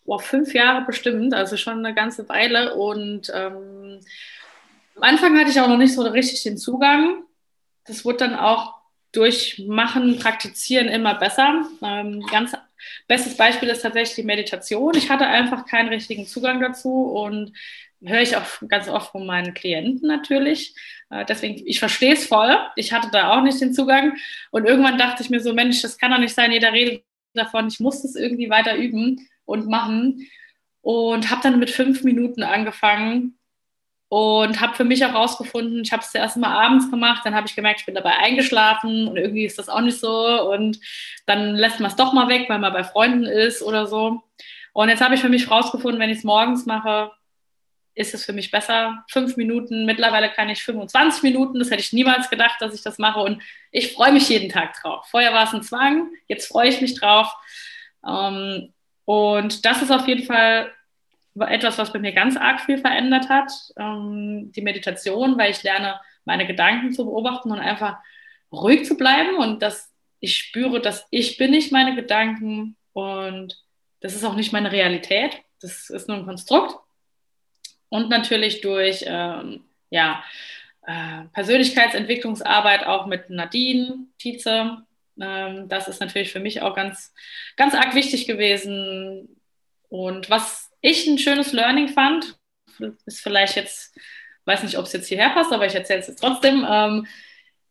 [SPEAKER 2] boah, fünf Jahre bestimmt, also schon eine ganze Weile. Und ähm, am Anfang hatte ich auch noch nicht so richtig den Zugang. Das wurde dann auch durch Machen, Praktizieren immer besser. Ähm, ganz bestes Beispiel ist tatsächlich die Meditation. Ich hatte einfach keinen richtigen Zugang dazu und höre ich auch ganz oft von meinen Klienten natürlich. Äh, deswegen, ich verstehe es voll. Ich hatte da auch nicht den Zugang. Und irgendwann dachte ich mir so, Mensch, das kann doch nicht sein, jeder redet davon, ich muss das irgendwie weiter üben und machen. Und habe dann mit fünf Minuten angefangen und habe für mich auch rausgefunden, ich habe es zuerst mal abends gemacht, dann habe ich gemerkt, ich bin dabei eingeschlafen und irgendwie ist das auch nicht so. Und dann lässt man es doch mal weg, weil man bei Freunden ist oder so. Und jetzt habe ich für mich rausgefunden, wenn ich es morgens mache, ist es für mich besser. Fünf Minuten, mittlerweile kann ich 25 Minuten, das hätte ich niemals gedacht, dass ich das mache. Und ich freue mich jeden Tag drauf. Vorher war es ein Zwang, jetzt freue ich mich drauf. Ähm, Und das ist auf jeden Fall etwas, was bei mir ganz arg viel verändert hat, ähm, die Meditation, weil ich lerne, meine Gedanken zu beobachten und einfach ruhig zu bleiben und dass ich spüre, dass ich bin nicht meine Gedanken und das ist auch nicht meine Realität. Das ist nur ein Konstrukt. Und natürlich durch ähm, ja, äh, Persönlichkeitsentwicklungsarbeit auch mit Nadine Tietze. Ähm, das ist natürlich für mich auch ganz, ganz arg wichtig gewesen. Und was ich ein schönes Learning fand, ist vielleicht jetzt, weiß nicht, ob es jetzt hierher passt, aber ich erzähle es jetzt trotzdem. Ähm,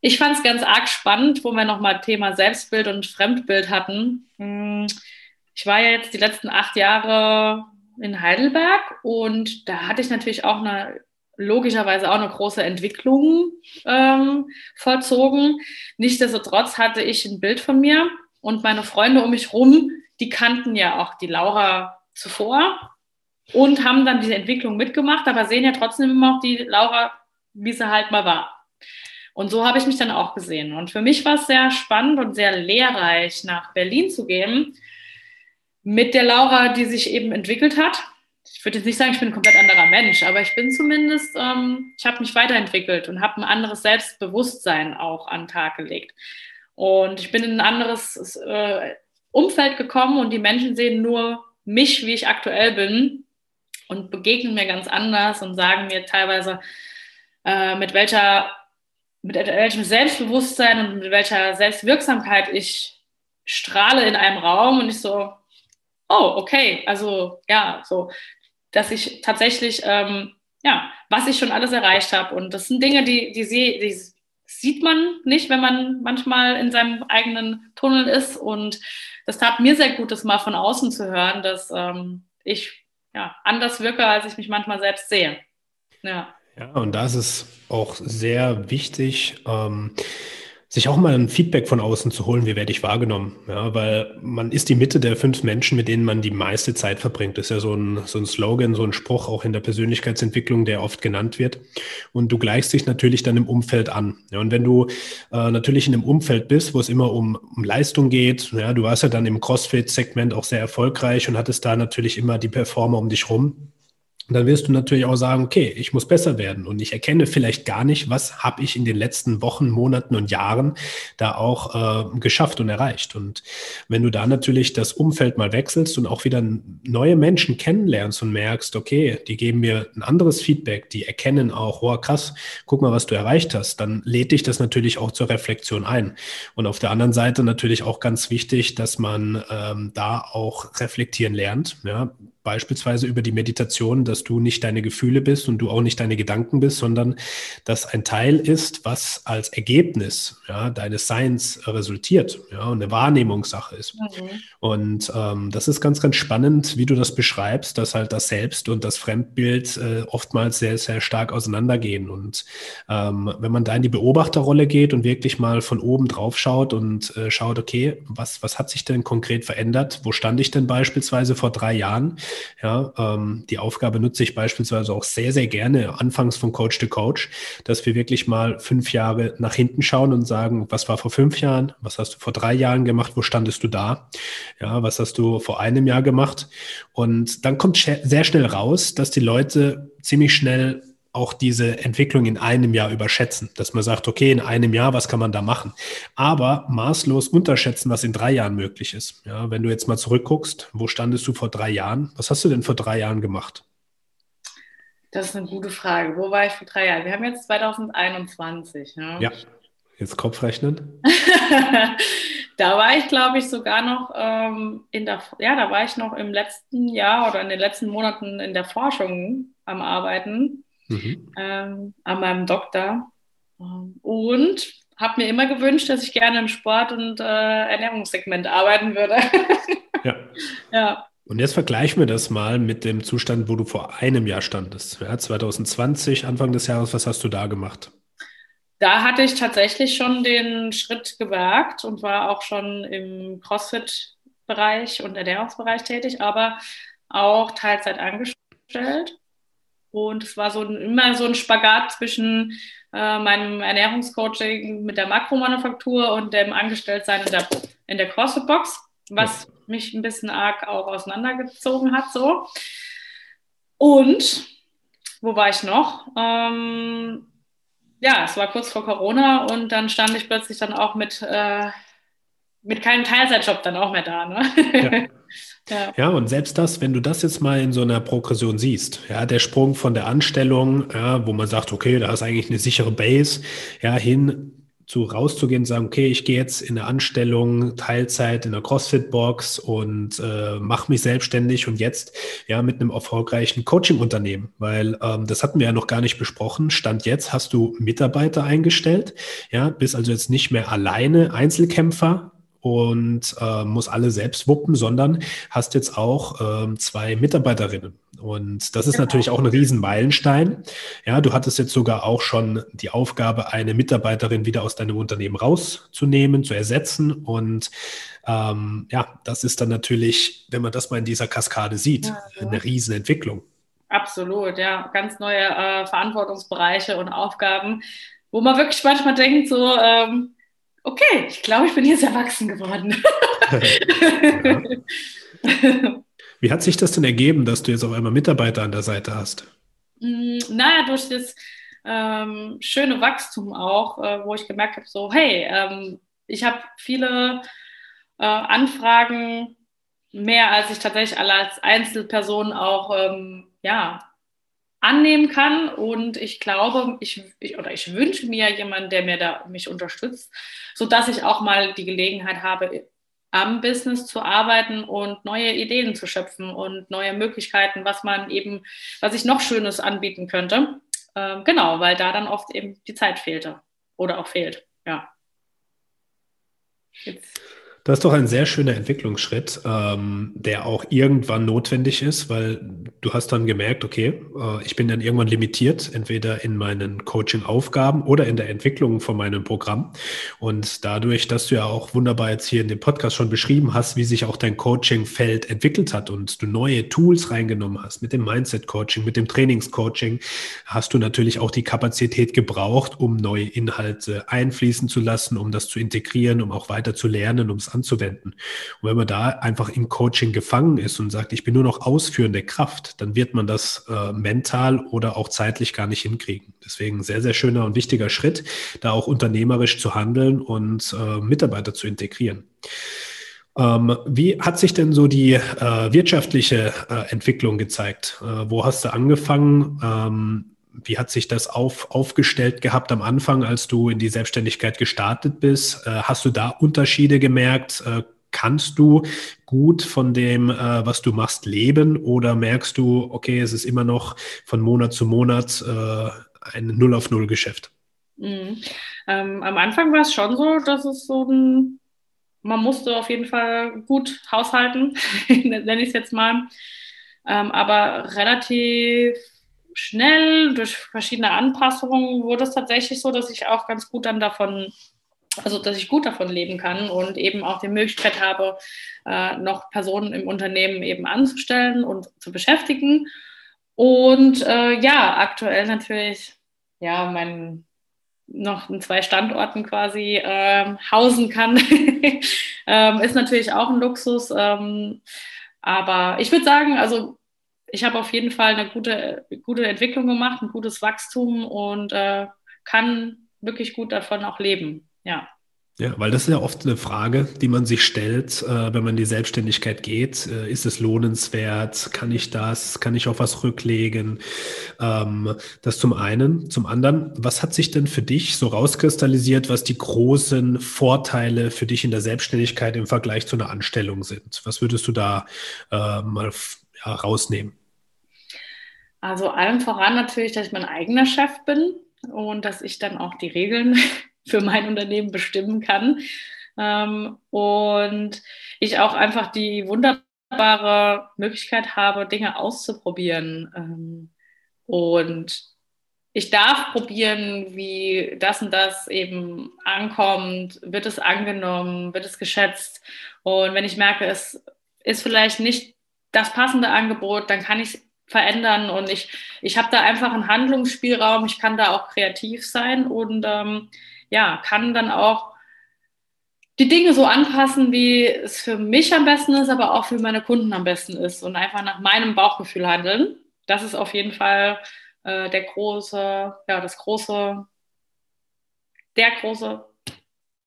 [SPEAKER 2] ich fand es ganz arg spannend, wo wir nochmal Thema Selbstbild und Fremdbild hatten. Hm, ich war ja jetzt die letzten acht Jahre in Heidelberg und da hatte ich natürlich auch eine logischerweise auch eine große Entwicklung ähm, vollzogen. Nichtsdestotrotz hatte ich ein Bild von mir und meine Freunde um mich rum, die kannten ja auch die Laura zuvor und haben dann diese Entwicklung mitgemacht, aber sehen ja trotzdem immer noch die Laura, wie sie halt mal war. Und so habe ich mich dann auch gesehen. Und für mich war es sehr spannend und sehr lehrreich, nach Berlin zu gehen mit der Laura, die sich eben entwickelt hat. Ich würde jetzt nicht sagen, ich bin ein komplett anderer Mensch, aber ich bin zumindest, ähm, ich habe mich weiterentwickelt und habe ein anderes Selbstbewusstsein auch an den Tag gelegt. Und ich bin in ein anderes äh, Umfeld gekommen und die Menschen sehen nur mich, wie ich aktuell bin und begegnen mir ganz anders und sagen mir teilweise, äh, mit welcher mit welchem Selbstbewusstsein und mit welcher Selbstwirksamkeit ich strahle in einem Raum und ich so, oh, okay, also ja, so, dass ich tatsächlich, ähm, ja, was ich schon alles erreicht habe. Und das sind Dinge, die, die, sie, die sieht man nicht, wenn man manchmal in seinem eigenen Tunnel ist. Und das tat mir sehr gut, das mal von außen zu hören, dass ähm, ich ja, anders wirke, als ich mich manchmal selbst sehe.
[SPEAKER 1] Ja. Ja, und da ist auch sehr wichtig, ähm, sich auch mal ein Feedback von außen zu holen, wie werde ich wahrgenommen. Ja, weil man ist die Mitte der fünf Menschen, mit denen man die meiste Zeit verbringt. Das ist ja so ein, so ein Slogan, so ein Spruch auch in der Persönlichkeitsentwicklung, der oft genannt wird. Und du gleichst dich natürlich dann im Umfeld an. Ja, und wenn du äh, natürlich in einem Umfeld bist, wo es immer um, um Leistung geht, ja, du warst ja dann im CrossFit-Segment auch sehr erfolgreich und hattest da natürlich immer die Performer um dich rum dann wirst du natürlich auch sagen, okay, ich muss besser werden und ich erkenne vielleicht gar nicht, was habe ich in den letzten Wochen, Monaten und Jahren da auch äh, geschafft und erreicht. Und wenn du da natürlich das Umfeld mal wechselst und auch wieder neue Menschen kennenlernst und merkst, okay, die geben mir ein anderes Feedback, die erkennen auch, oh krass, guck mal, was du erreicht hast, dann lädt dich das natürlich auch zur Reflexion ein. Und auf der anderen Seite natürlich auch ganz wichtig, dass man ähm, da auch reflektieren lernt. Ja, beispielsweise über die Meditation, dass du nicht deine Gefühle bist und du auch nicht deine Gedanken bist, sondern dass ein Teil ist, was als Ergebnis ja, deines Seins resultiert ja, und eine Wahrnehmungssache ist. Mhm. Und ähm, das ist ganz, ganz spannend, wie du das beschreibst, dass halt das Selbst und das Fremdbild äh, oftmals sehr, sehr stark auseinandergehen. Und ähm, wenn man da in die Beobachterrolle geht und wirklich mal von oben drauf schaut und äh, schaut, okay, was, was hat sich denn konkret verändert? Wo stand ich denn beispielsweise vor drei Jahren? Ja, ähm, die Aufgabe nutze ich beispielsweise auch sehr, sehr gerne anfangs von Coach to Coach, dass wir wirklich mal fünf Jahre nach hinten schauen und sagen, was war vor fünf Jahren? Was hast du vor drei Jahren gemacht? Wo standest du da? Ja, was hast du vor einem Jahr gemacht? Und dann kommt sehr schnell raus, dass die Leute ziemlich schnell auch diese Entwicklung in einem Jahr überschätzen, dass man sagt, okay, in einem Jahr, was kann man da machen? Aber maßlos unterschätzen, was in drei Jahren möglich ist. Ja, wenn du jetzt mal zurückguckst, wo standest du vor drei Jahren? Was hast du denn vor drei Jahren gemacht?
[SPEAKER 2] Das ist eine gute Frage. Wo war ich vor drei Jahren? Wir haben jetzt 2021.
[SPEAKER 1] Ne? Ja, jetzt Kopfrechnen.
[SPEAKER 2] da war ich, glaube ich, sogar noch ähm, in der, ja, da war ich noch im letzten Jahr oder in den letzten Monaten in der Forschung am Arbeiten mhm. ähm, an meinem Doktor. Und habe mir immer gewünscht, dass ich gerne im Sport- und äh, Ernährungssegment arbeiten würde.
[SPEAKER 1] ja. ja. Und jetzt vergleichen wir das mal mit dem Zustand, wo du vor einem Jahr standest. Ja, 2020, Anfang des Jahres, was hast du da gemacht?
[SPEAKER 2] Da hatte ich tatsächlich schon den Schritt gewagt und war auch schon im CrossFit-Bereich und Ernährungsbereich tätig, aber auch Teilzeit angestellt. Und es war so ein, immer so ein Spagat zwischen äh, meinem Ernährungscoaching mit der Makromanufaktur und dem Angestelltsein in der, in der CrossFit-Box, was mich ein bisschen arg auch auseinandergezogen hat. So. Und wo war ich noch? Ähm, ja, es war kurz vor Corona und dann stand ich plötzlich dann auch mit, äh, mit keinem Teilzeitjob dann auch mehr da. Ne?
[SPEAKER 1] Ja. Ja. ja, und selbst das, wenn du das jetzt mal in so einer Progression siehst, ja, der Sprung von der Anstellung, ja, wo man sagt, okay, da ist eigentlich eine sichere Base, ja, hin zu rauszugehen und sagen, okay, ich gehe jetzt in eine Anstellung, Teilzeit in der CrossFit-Box und äh, mache mich selbstständig und jetzt ja mit einem erfolgreichen Coaching-Unternehmen, weil ähm, das hatten wir ja noch gar nicht besprochen. Stand jetzt hast du Mitarbeiter eingestellt, ja, bist also jetzt nicht mehr alleine Einzelkämpfer, und äh, muss alle selbst wuppen, sondern hast jetzt auch äh, zwei Mitarbeiterinnen. Und das ist genau. natürlich auch ein Riesenmeilenstein. Ja, du hattest jetzt sogar auch schon die Aufgabe, eine Mitarbeiterin wieder aus deinem Unternehmen rauszunehmen, zu ersetzen. Und ähm, ja, das ist dann natürlich, wenn man das mal in dieser Kaskade sieht, ja, ja. eine Riesenentwicklung.
[SPEAKER 2] Absolut, ja. Ganz neue äh, Verantwortungsbereiche und Aufgaben, wo man wirklich manchmal denkt, so, ähm, okay, ich glaube, ich bin jetzt erwachsen geworden.
[SPEAKER 1] Wie hat sich das denn ergeben, dass du jetzt auf einmal Mitarbeiter an der Seite hast?
[SPEAKER 2] Mm, naja, durch das ähm, schöne Wachstum auch, äh, wo ich gemerkt habe, so, hey, ähm, ich habe viele äh, Anfragen, mehr als ich tatsächlich alle als Einzelperson auch ähm, ja, annehmen kann. Und ich glaube, ich, ich, oder ich wünsche mir jemanden, der mir da mich unterstützt, sodass ich auch mal die Gelegenheit habe, am Business zu arbeiten und neue Ideen zu schöpfen und neue Möglichkeiten, was man eben, was ich noch Schönes anbieten könnte. Ähm, genau, weil da dann oft eben die Zeit fehlte oder auch fehlt. Ja.
[SPEAKER 1] Jetzt das ist doch ein sehr schöner Entwicklungsschritt, ähm, der auch irgendwann notwendig ist, weil du hast dann gemerkt, okay, äh, ich bin dann irgendwann limitiert, entweder in meinen Coaching-Aufgaben oder in der Entwicklung von meinem Programm. Und dadurch, dass du ja auch wunderbar jetzt hier in dem Podcast schon beschrieben hast, wie sich auch dein Coaching-Feld entwickelt hat und du neue Tools reingenommen hast mit dem Mindset-Coaching, mit dem Trainings-Coaching, hast du natürlich auch die Kapazität gebraucht, um neue Inhalte einfließen zu lassen, um das zu integrieren, um auch weiter zu lernen, um es anzuwenden. Und wenn man da einfach im Coaching gefangen ist und sagt, ich bin nur noch ausführende Kraft, dann wird man das äh, mental oder auch zeitlich gar nicht hinkriegen. Deswegen sehr, sehr schöner und wichtiger Schritt, da auch unternehmerisch zu handeln und äh, Mitarbeiter zu integrieren. Ähm, wie hat sich denn so die äh, wirtschaftliche äh, Entwicklung gezeigt? Äh, wo hast du angefangen? Ähm, wie hat sich das auf, aufgestellt gehabt am Anfang, als du in die Selbstständigkeit gestartet bist? Äh, hast du da Unterschiede gemerkt? Äh, kannst du gut von dem, äh, was du machst, leben? Oder merkst du, okay, es ist immer noch von Monat zu Monat ein Null auf Null Geschäft?
[SPEAKER 2] Mhm. Ähm, am Anfang war es schon so, dass es so ein, man musste auf jeden Fall gut haushalten, nenne ich es jetzt mal. Ähm, aber relativ schnell durch verschiedene Anpassungen wurde es tatsächlich so, dass ich auch ganz gut dann davon, also dass ich gut davon leben kann und eben auch die Möglichkeit habe, äh, noch Personen im Unternehmen eben anzustellen und zu beschäftigen. Und äh, ja, aktuell natürlich, ja, mein noch in zwei Standorten quasi äh, hausen kann, ähm, ist natürlich auch ein Luxus. Ähm, aber ich würde sagen, also ich habe auf jeden Fall eine gute, gute Entwicklung gemacht, ein gutes Wachstum und äh, kann wirklich gut davon auch leben. Ja.
[SPEAKER 1] Ja, weil das ist ja oft eine Frage, die man sich stellt, äh, wenn man in die Selbstständigkeit geht. Äh, ist es lohnenswert? Kann ich das? Kann ich auf was rücklegen? Ähm, das zum einen. Zum anderen, was hat sich denn für dich so rauskristallisiert, was die großen Vorteile für dich in der Selbstständigkeit im Vergleich zu einer Anstellung sind? Was würdest du da äh, mal ja, rausnehmen?
[SPEAKER 2] Also allem voran natürlich, dass ich mein eigener Chef bin und dass ich dann auch die Regeln für mein Unternehmen bestimmen kann. Ähm, und ich auch einfach die wunderbare Möglichkeit habe, Dinge auszuprobieren. Ähm, und ich darf probieren, wie das und das eben ankommt. Wird es angenommen? Wird es geschätzt? Und wenn ich merke, es ist vielleicht nicht das passende Angebot, dann kann ich verändern und ich, ich habe da einfach einen Handlungsspielraum, ich kann da auch kreativ sein und ähm, ja, kann dann auch die Dinge so anpassen, wie es für mich am besten ist, aber auch für meine Kunden am besten ist und einfach nach meinem Bauchgefühl handeln. Das ist auf jeden Fall äh, der große, ja, das große, der große,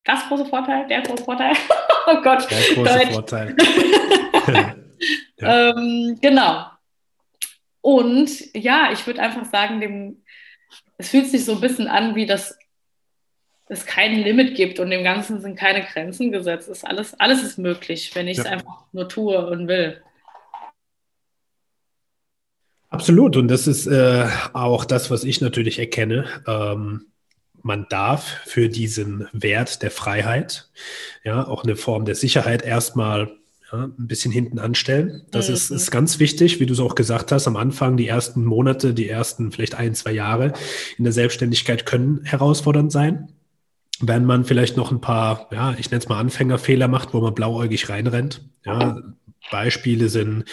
[SPEAKER 2] das große Vorteil, der große Vorteil. oh Gott. Der große Deutsch. Vorteil. ja. ähm, genau. Und ja, ich würde einfach sagen, dem, es fühlt sich so ein bisschen an wie das es kein Limit gibt und dem Ganzen sind keine Grenzen gesetzt. Ist alles, alles ist möglich, wenn ich es ja. einfach nur tue und will.
[SPEAKER 1] Absolut. Und das ist äh, auch das, was ich natürlich erkenne. Ähm, man darf für diesen Wert der Freiheit, ja, auch eine Form der Sicherheit erstmal ja, ein bisschen hinten anstellen. Das mhm. ist, ist ganz wichtig, wie du es auch gesagt hast, am Anfang, die ersten Monate, die ersten vielleicht ein, zwei Jahre in der Selbstständigkeit können herausfordernd sein wenn man vielleicht noch ein paar, ja, ich nenne es mal Anfängerfehler macht, wo man blauäugig reinrennt. Ja, Beispiele sind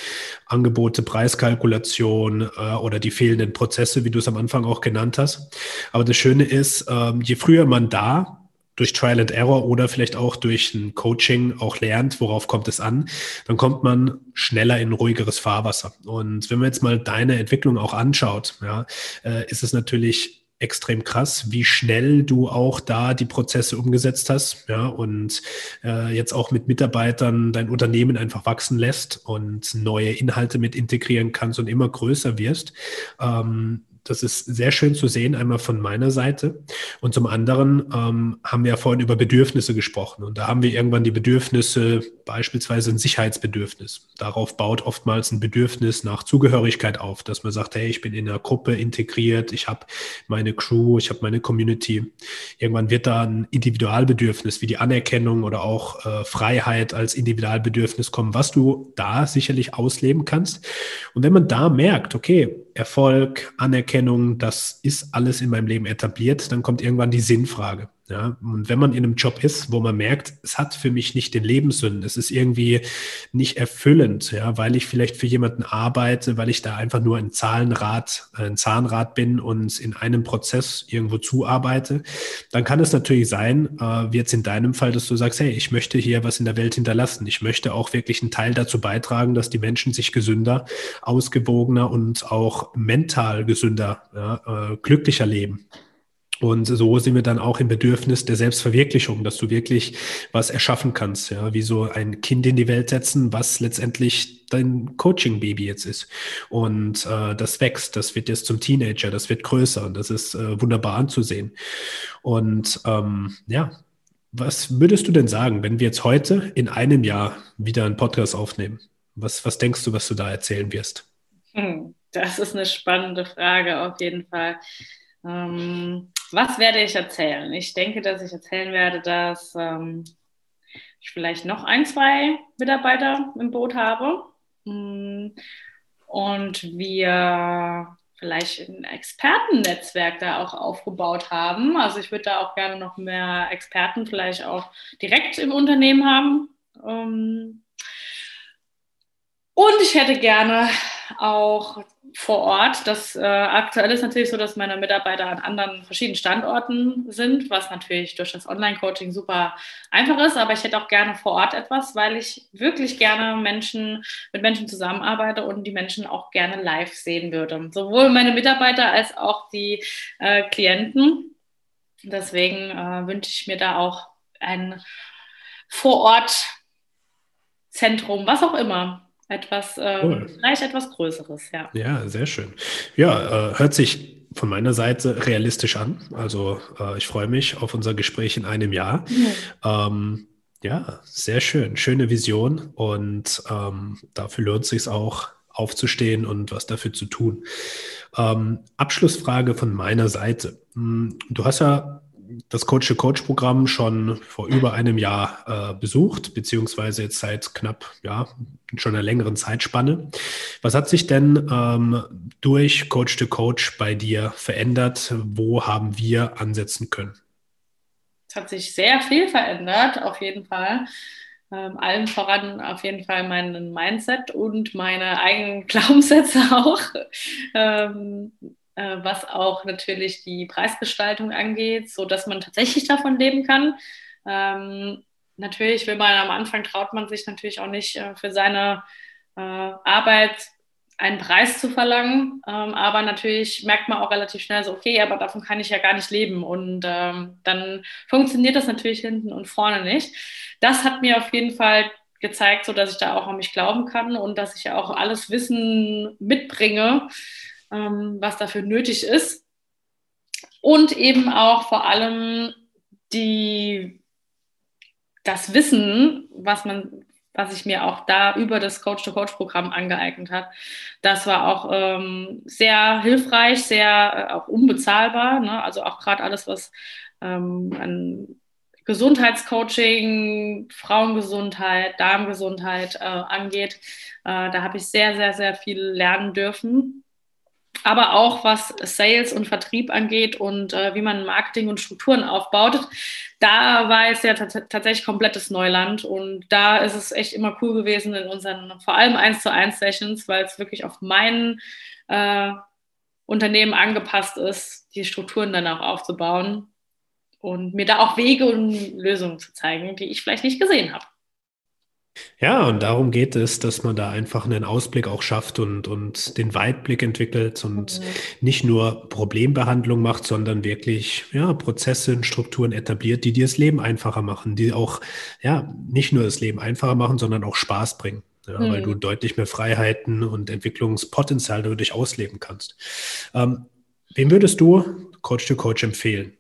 [SPEAKER 1] Angebote, Preiskalkulation äh, oder die fehlenden Prozesse, wie du es am Anfang auch genannt hast. Aber das Schöne ist, ähm, je früher man da durch Trial and Error oder vielleicht auch durch ein Coaching auch lernt, worauf kommt es an, dann kommt man schneller in ruhigeres Fahrwasser. Und wenn man jetzt mal deine Entwicklung auch anschaut, ja, äh, ist es natürlich extrem krass, wie schnell du auch da die Prozesse umgesetzt hast, ja, und äh, jetzt auch mit Mitarbeitern dein Unternehmen einfach wachsen lässt und neue Inhalte mit integrieren kannst und immer größer wirst. Ähm, das ist sehr schön zu sehen, einmal von meiner Seite. Und zum anderen ähm, haben wir ja vorhin über Bedürfnisse gesprochen. Und da haben wir irgendwann die Bedürfnisse, beispielsweise ein Sicherheitsbedürfnis. Darauf baut oftmals ein Bedürfnis nach Zugehörigkeit auf, dass man sagt, hey, ich bin in einer Gruppe integriert, ich habe meine Crew, ich habe meine Community. Irgendwann wird da ein Individualbedürfnis wie die Anerkennung oder auch äh, Freiheit als Individualbedürfnis kommen, was du da sicherlich ausleben kannst. Und wenn man da merkt, okay, Erfolg, Anerkennung, das ist alles in meinem Leben etabliert, dann kommt irgendwann die Sinnfrage. Ja, und wenn man in einem Job ist, wo man merkt, es hat für mich nicht den Lebenssinn, es ist irgendwie nicht erfüllend, ja, weil ich vielleicht für jemanden arbeite, weil ich da einfach nur ein Zahlenrad, ein Zahnrad bin und in einem Prozess irgendwo zuarbeite, dann kann es natürlich sein, äh, wie jetzt in deinem Fall, dass du sagst, hey, ich möchte hier was in der Welt hinterlassen. Ich möchte auch wirklich einen Teil dazu beitragen, dass die Menschen sich gesünder, ausgewogener und auch mental gesünder, ja, äh, glücklicher leben. Und so sind wir dann auch im Bedürfnis der Selbstverwirklichung, dass du wirklich was erschaffen kannst, ja, wie so ein Kind in die Welt setzen, was letztendlich dein Coaching-Baby jetzt ist. Und äh, das wächst, das wird jetzt zum Teenager, das wird größer und das ist äh, wunderbar anzusehen. Und ähm, ja, was würdest du denn sagen, wenn wir jetzt heute in einem Jahr wieder einen Podcast aufnehmen? Was, was denkst du, was du da erzählen wirst?
[SPEAKER 2] Hm, das ist eine spannende Frage auf jeden Fall. Ähm, was werde ich erzählen? Ich denke, dass ich erzählen werde, dass ähm, ich vielleicht noch ein, zwei Mitarbeiter im Boot habe mm, und wir vielleicht ein Expertennetzwerk da auch aufgebaut haben. Also ich würde da auch gerne noch mehr Experten vielleicht auch direkt im Unternehmen haben. Ähm, und ich hätte gerne auch vor Ort. Das äh, aktuell ist natürlich so, dass meine Mitarbeiter an anderen verschiedenen Standorten sind, was natürlich durch das Online-Coaching super einfach ist. Aber ich hätte auch gerne vor Ort etwas, weil ich wirklich gerne Menschen mit Menschen zusammenarbeite und die Menschen auch gerne live sehen würde. Sowohl meine Mitarbeiter als auch die äh, Klienten. Deswegen äh, wünsche ich mir da auch ein vor Ort Zentrum, was auch immer, etwas, äh, cool. vielleicht etwas Größeres, ja.
[SPEAKER 1] Ja, sehr schön. Ja, äh, hört sich von meiner Seite realistisch an. Also äh, ich freue mich auf unser Gespräch in einem Jahr. Mhm. Ähm, ja, sehr schön. Schöne Vision und ähm, dafür lohnt es sich auch aufzustehen und was dafür zu tun. Ähm, Abschlussfrage von meiner Seite. Hm, du hast ja das Coach-to-Coach-Programm schon vor über einem Jahr äh, besucht, beziehungsweise jetzt seit knapp, ja, schon einer längeren Zeitspanne. Was hat sich denn ähm, durch Coach-to-Coach bei dir verändert? Wo haben wir ansetzen können?
[SPEAKER 2] Es hat sich sehr viel verändert, auf jeden Fall. Ähm, allen voran auf jeden Fall mein Mindset und meine eigenen Glaubenssätze auch. Ähm, äh, was auch natürlich die Preisgestaltung angeht, so dass man tatsächlich davon leben kann. Ähm, natürlich will man am Anfang traut man sich natürlich auch nicht äh, für seine äh, Arbeit einen Preis zu verlangen. Ähm, aber natürlich merkt man auch relativ schnell so, okay, aber davon kann ich ja gar nicht leben. Und ähm, dann funktioniert das natürlich hinten und vorne nicht. Das hat mir auf jeden Fall gezeigt, so dass ich da auch an mich glauben kann und dass ich auch alles Wissen mitbringe, was dafür nötig ist. Und eben auch vor allem die, das Wissen, was man was ich mir auch da über das Coach-to-Coach-Programm angeeignet habe. Das war auch ähm, sehr hilfreich, sehr äh, auch unbezahlbar. Ne? Also auch gerade alles, was ähm, an Gesundheitscoaching, Frauengesundheit, Darmgesundheit äh, angeht. Äh, da habe ich sehr, sehr, sehr viel lernen dürfen aber auch was Sales und Vertrieb angeht und äh, wie man Marketing und Strukturen aufbaut. Da war es ja tatsächlich komplettes Neuland und da ist es echt immer cool gewesen in unseren vor allem 1 zu 1 Sessions, weil es wirklich auf mein äh, Unternehmen angepasst ist, die Strukturen dann auch aufzubauen und mir da auch Wege und Lösungen zu zeigen, die ich vielleicht nicht gesehen habe.
[SPEAKER 1] Ja, und darum geht es, dass man da einfach einen Ausblick auch schafft und, und den Weitblick entwickelt und mhm. nicht nur Problembehandlung macht, sondern wirklich ja, Prozesse und Strukturen etabliert, die dir das Leben einfacher machen, die auch ja nicht nur das Leben einfacher machen, sondern auch Spaß bringen. Ja, mhm. Weil du deutlich mehr Freiheiten und Entwicklungspotenzial dadurch ausleben kannst. Ähm, wem würdest du Coach to Coach empfehlen?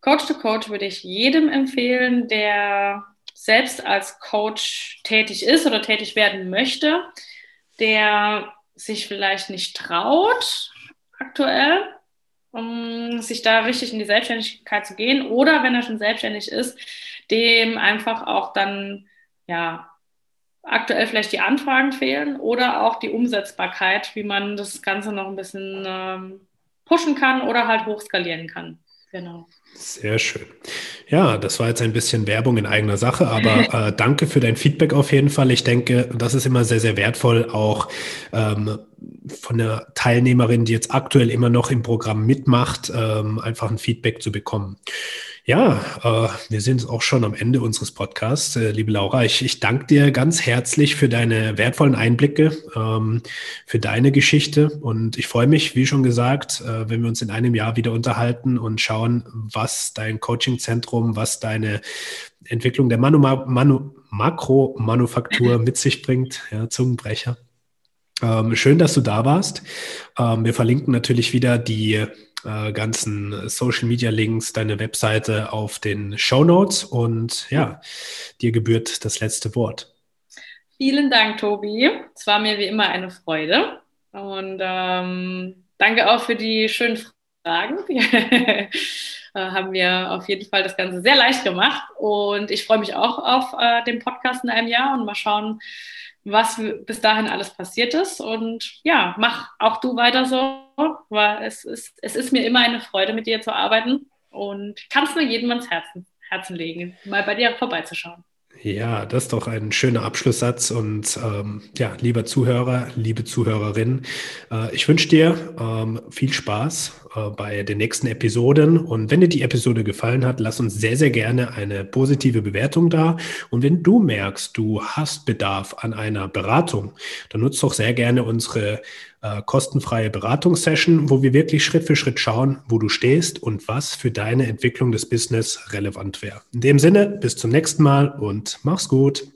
[SPEAKER 2] Coach to Coach würde ich jedem empfehlen, der selbst als Coach tätig ist oder tätig werden möchte, der sich vielleicht nicht traut aktuell, um sich da richtig in die Selbstständigkeit zu gehen oder wenn er schon selbstständig ist, dem einfach auch dann ja aktuell vielleicht die Anfragen fehlen oder auch die Umsetzbarkeit, wie man das Ganze noch ein bisschen ähm, pushen kann oder halt hochskalieren kann. Genau.
[SPEAKER 1] Sehr schön. Ja, das war jetzt ein bisschen Werbung in eigener Sache, aber äh, danke für dein Feedback auf jeden Fall. Ich denke, das ist immer sehr, sehr wertvoll, auch ähm, von der Teilnehmerin, die jetzt aktuell immer noch im Programm mitmacht, ähm, einfach ein Feedback zu bekommen. Ja, äh, wir sind auch schon am Ende unseres Podcasts. Äh, liebe Laura, ich, ich danke dir ganz herzlich für deine wertvollen Einblicke, ähm, für deine Geschichte. Und ich freue mich, wie schon gesagt, äh, wenn wir uns in einem Jahr wieder unterhalten und schauen, was dein Coachingzentrum, was deine Entwicklung der Manu, Manu, Makromanufaktur mit sich bringt. Ja, Zungenbrecher. Ähm, schön, dass du da warst. Ähm, wir verlinken natürlich wieder die äh, ganzen Social Media Links, deine Webseite auf den Show Notes und ja, dir gebührt das letzte Wort.
[SPEAKER 2] Vielen Dank, Tobi. Es war mir wie immer eine Freude und ähm, danke auch für die schönen Fragen. Äh, haben mir auf jeden Fall das Ganze sehr leicht gemacht und ich freue mich auch auf äh, den Podcast in einem Jahr und mal schauen, was bis dahin alles passiert ist. Und ja, mach auch du weiter so, weil es ist, es ist mir immer eine Freude, mit dir zu arbeiten und kannst nur jedem ans Herzen, Herzen legen, mal bei dir vorbeizuschauen.
[SPEAKER 1] Ja, das ist doch ein schöner Abschlusssatz. Und ähm, ja, lieber Zuhörer, liebe Zuhörerin, äh, ich wünsche dir ähm, viel Spaß äh, bei den nächsten Episoden. Und wenn dir die Episode gefallen hat, lass uns sehr, sehr gerne eine positive Bewertung da. Und wenn du merkst, du hast Bedarf an einer Beratung, dann nutzt doch sehr gerne unsere äh, kostenfreie Beratungssession, wo wir wirklich Schritt für Schritt schauen, wo du stehst und was für deine Entwicklung des Business relevant wäre. In dem Sinne, bis zum nächsten Mal und mach's gut.